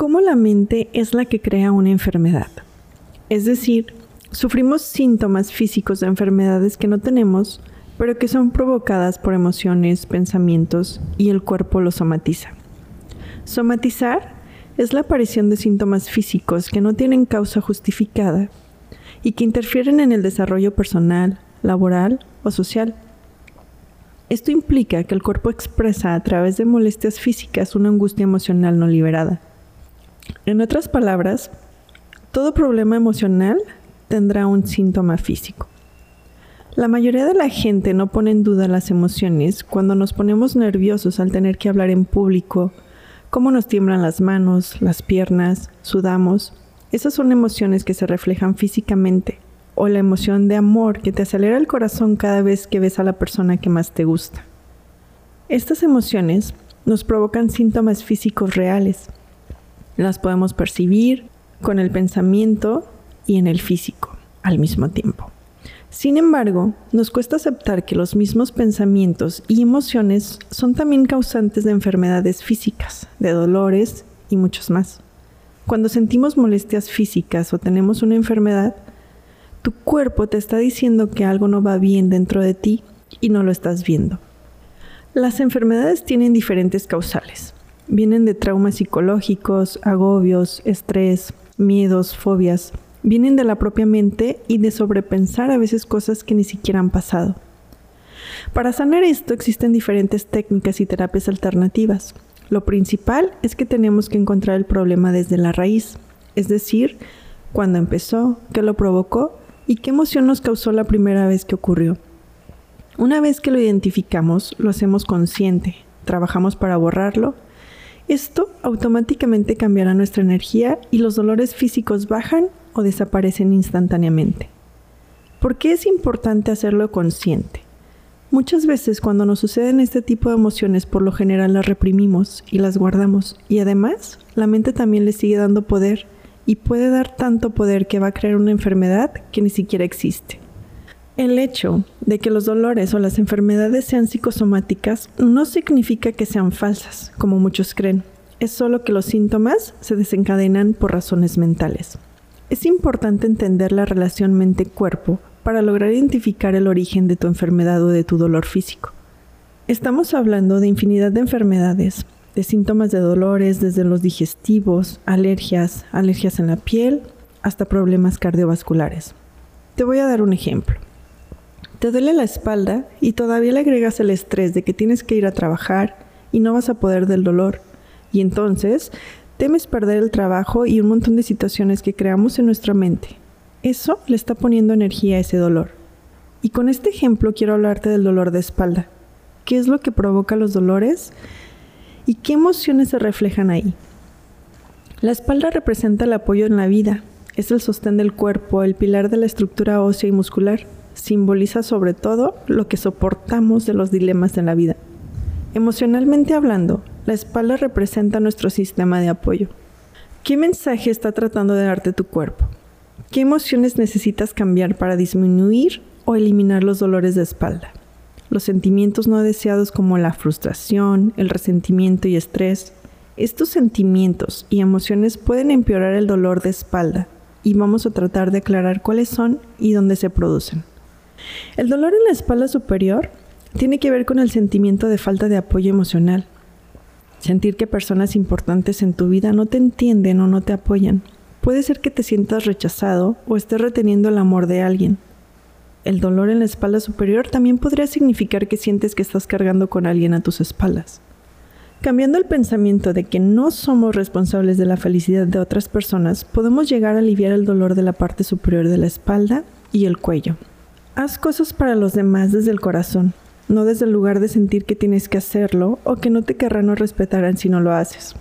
cómo la mente es la que crea una enfermedad. Es decir, sufrimos síntomas físicos de enfermedades que no tenemos, pero que son provocadas por emociones, pensamientos y el cuerpo lo somatiza. Somatizar es la aparición de síntomas físicos que no tienen causa justificada y que interfieren en el desarrollo personal, laboral o social. Esto implica que el cuerpo expresa a través de molestias físicas una angustia emocional no liberada. En otras palabras, todo problema emocional tendrá un síntoma físico. La mayoría de la gente no pone en duda las emociones cuando nos ponemos nerviosos al tener que hablar en público, cómo nos tiemblan las manos, las piernas, sudamos. Esas son emociones que se reflejan físicamente, o la emoción de amor que te acelera el corazón cada vez que ves a la persona que más te gusta. Estas emociones nos provocan síntomas físicos reales, las podemos percibir con el pensamiento y en el físico al mismo tiempo. Sin embargo, nos cuesta aceptar que los mismos pensamientos y emociones son también causantes de enfermedades físicas, de dolores y muchos más. Cuando sentimos molestias físicas o tenemos una enfermedad, tu cuerpo te está diciendo que algo no va bien dentro de ti y no lo estás viendo. Las enfermedades tienen diferentes causales. Vienen de traumas psicológicos, agobios, estrés, miedos, fobias. Vienen de la propia mente y de sobrepensar a veces cosas que ni siquiera han pasado. Para sanar esto existen diferentes técnicas y terapias alternativas. Lo principal es que tenemos que encontrar el problema desde la raíz, es decir, cuándo empezó, qué lo provocó y qué emoción nos causó la primera vez que ocurrió. Una vez que lo identificamos, lo hacemos consciente, trabajamos para borrarlo esto automáticamente cambiará nuestra energía y los dolores físicos bajan o desaparecen instantáneamente. ¿Por qué es importante hacerlo consciente? Muchas veces cuando nos suceden este tipo de emociones por lo general las reprimimos y las guardamos y además la mente también le sigue dando poder y puede dar tanto poder que va a crear una enfermedad que ni siquiera existe. El hecho de que los dolores o las enfermedades sean psicosomáticas no significa que sean falsas, como muchos creen. Es solo que los síntomas se desencadenan por razones mentales. Es importante entender la relación mente-cuerpo para lograr identificar el origen de tu enfermedad o de tu dolor físico. Estamos hablando de infinidad de enfermedades, de síntomas de dolores desde los digestivos, alergias, alergias en la piel, hasta problemas cardiovasculares. Te voy a dar un ejemplo. Te duele la espalda y todavía le agregas el estrés de que tienes que ir a trabajar y no vas a poder del dolor. Y entonces temes perder el trabajo y un montón de situaciones que creamos en nuestra mente. Eso le está poniendo energía a ese dolor. Y con este ejemplo quiero hablarte del dolor de espalda. ¿Qué es lo que provoca los dolores? ¿Y qué emociones se reflejan ahí? La espalda representa el apoyo en la vida. Es el sostén del cuerpo, el pilar de la estructura ósea y muscular simboliza sobre todo lo que soportamos de los dilemas en la vida. Emocionalmente hablando, la espalda representa nuestro sistema de apoyo. ¿Qué mensaje está tratando de darte tu cuerpo? ¿Qué emociones necesitas cambiar para disminuir o eliminar los dolores de espalda? Los sentimientos no deseados como la frustración, el resentimiento y estrés. Estos sentimientos y emociones pueden empeorar el dolor de espalda y vamos a tratar de aclarar cuáles son y dónde se producen. El dolor en la espalda superior tiene que ver con el sentimiento de falta de apoyo emocional. Sentir que personas importantes en tu vida no te entienden o no te apoyan. Puede ser que te sientas rechazado o estés reteniendo el amor de alguien. El dolor en la espalda superior también podría significar que sientes que estás cargando con alguien a tus espaldas. Cambiando el pensamiento de que no somos responsables de la felicidad de otras personas, podemos llegar a aliviar el dolor de la parte superior de la espalda y el cuello. Haz cosas para los demás desde el corazón, no desde el lugar de sentir que tienes que hacerlo o que no te querrán o respetarán si no lo haces.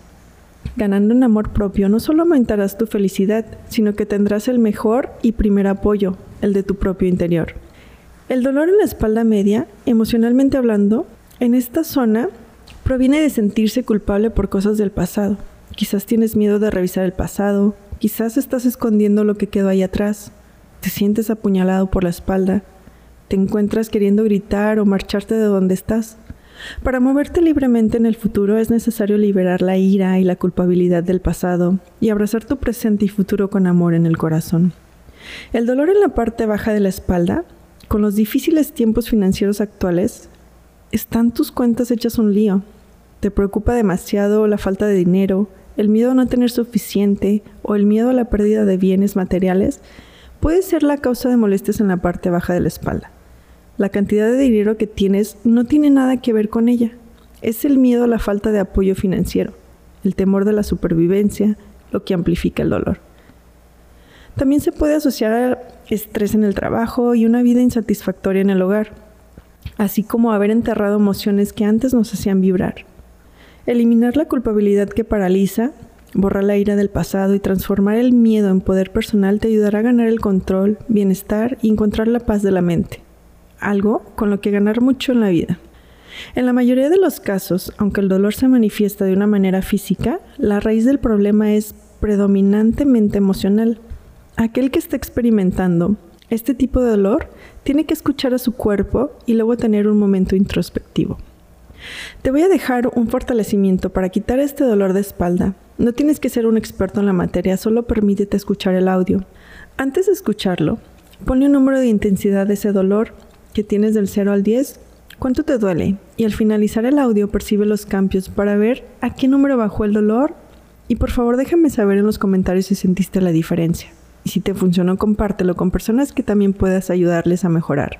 Ganando en amor propio no solo aumentarás tu felicidad, sino que tendrás el mejor y primer apoyo, el de tu propio interior. El dolor en la espalda media, emocionalmente hablando, en esta zona proviene de sentirse culpable por cosas del pasado. Quizás tienes miedo de revisar el pasado, quizás estás escondiendo lo que quedó ahí atrás, te sientes apuñalado por la espalda, te encuentras queriendo gritar o marcharte de donde estás, Para moverte libremente en el futuro es necesario liberar la ira y la culpabilidad del pasado y abrazar tu presente y futuro con amor en el corazón. El dolor en la parte baja de la espalda, con los difíciles tiempos financieros actuales, están tus cuentas hechas un lío. Te preocupa demasiado la falta de dinero, el miedo a no tener suficiente o el miedo a la pérdida de bienes materiales puede ser la causa de molestias en la parte baja de la espalda. La cantidad de dinero que tienes no tiene nada que ver con ella. Es el miedo a la falta de apoyo financiero, el temor de la supervivencia, lo que amplifica el dolor. También se puede asociar a estrés en el trabajo y una vida insatisfactoria en el hogar, así como haber enterrado emociones que antes nos hacían vibrar. Eliminar la culpabilidad que paraliza, borrar la ira del pasado y transformar el miedo en poder personal te ayudará a ganar el control, bienestar y encontrar la paz de la mente, algo con lo que ganar mucho en la vida. En la mayoría de los casos, aunque el dolor se manifiesta de una manera física, la raíz del problema es predominantemente emocional. Aquel que está experimentando este tipo de dolor tiene que escuchar a su cuerpo y luego tener un momento introspectivo. Te voy a dejar un fortalecimiento para quitar este dolor de espalda. No tienes que ser un experto en la materia, solo permítete escuchar el audio. Antes de escucharlo, ponle un número de intensidad de ese dolor que tienes del 0 al 10. ¿Cuánto te duele? Y al finalizar el audio percibe los cambios para ver a qué número bajó el dolor y por favor déjame saber en los comentarios si sentiste la diferencia. Y si te funcionó, compártelo con personas que también puedas ayudarles a mejorar.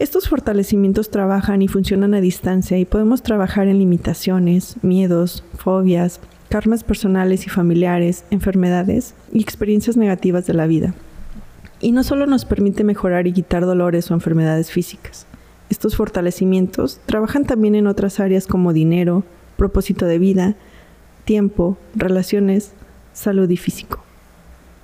Estos fortalecimientos trabajan y funcionan a distancia y podemos trabajar en limitaciones, miedos, fobias, karmas personales y familiares, enfermedades y experiencias negativas de la vida. Y no solo nos permite mejorar y quitar dolores o enfermedades físicas. Estos fortalecimientos trabajan también en otras áreas como dinero, propósito de vida, tiempo, relaciones, salud y físico.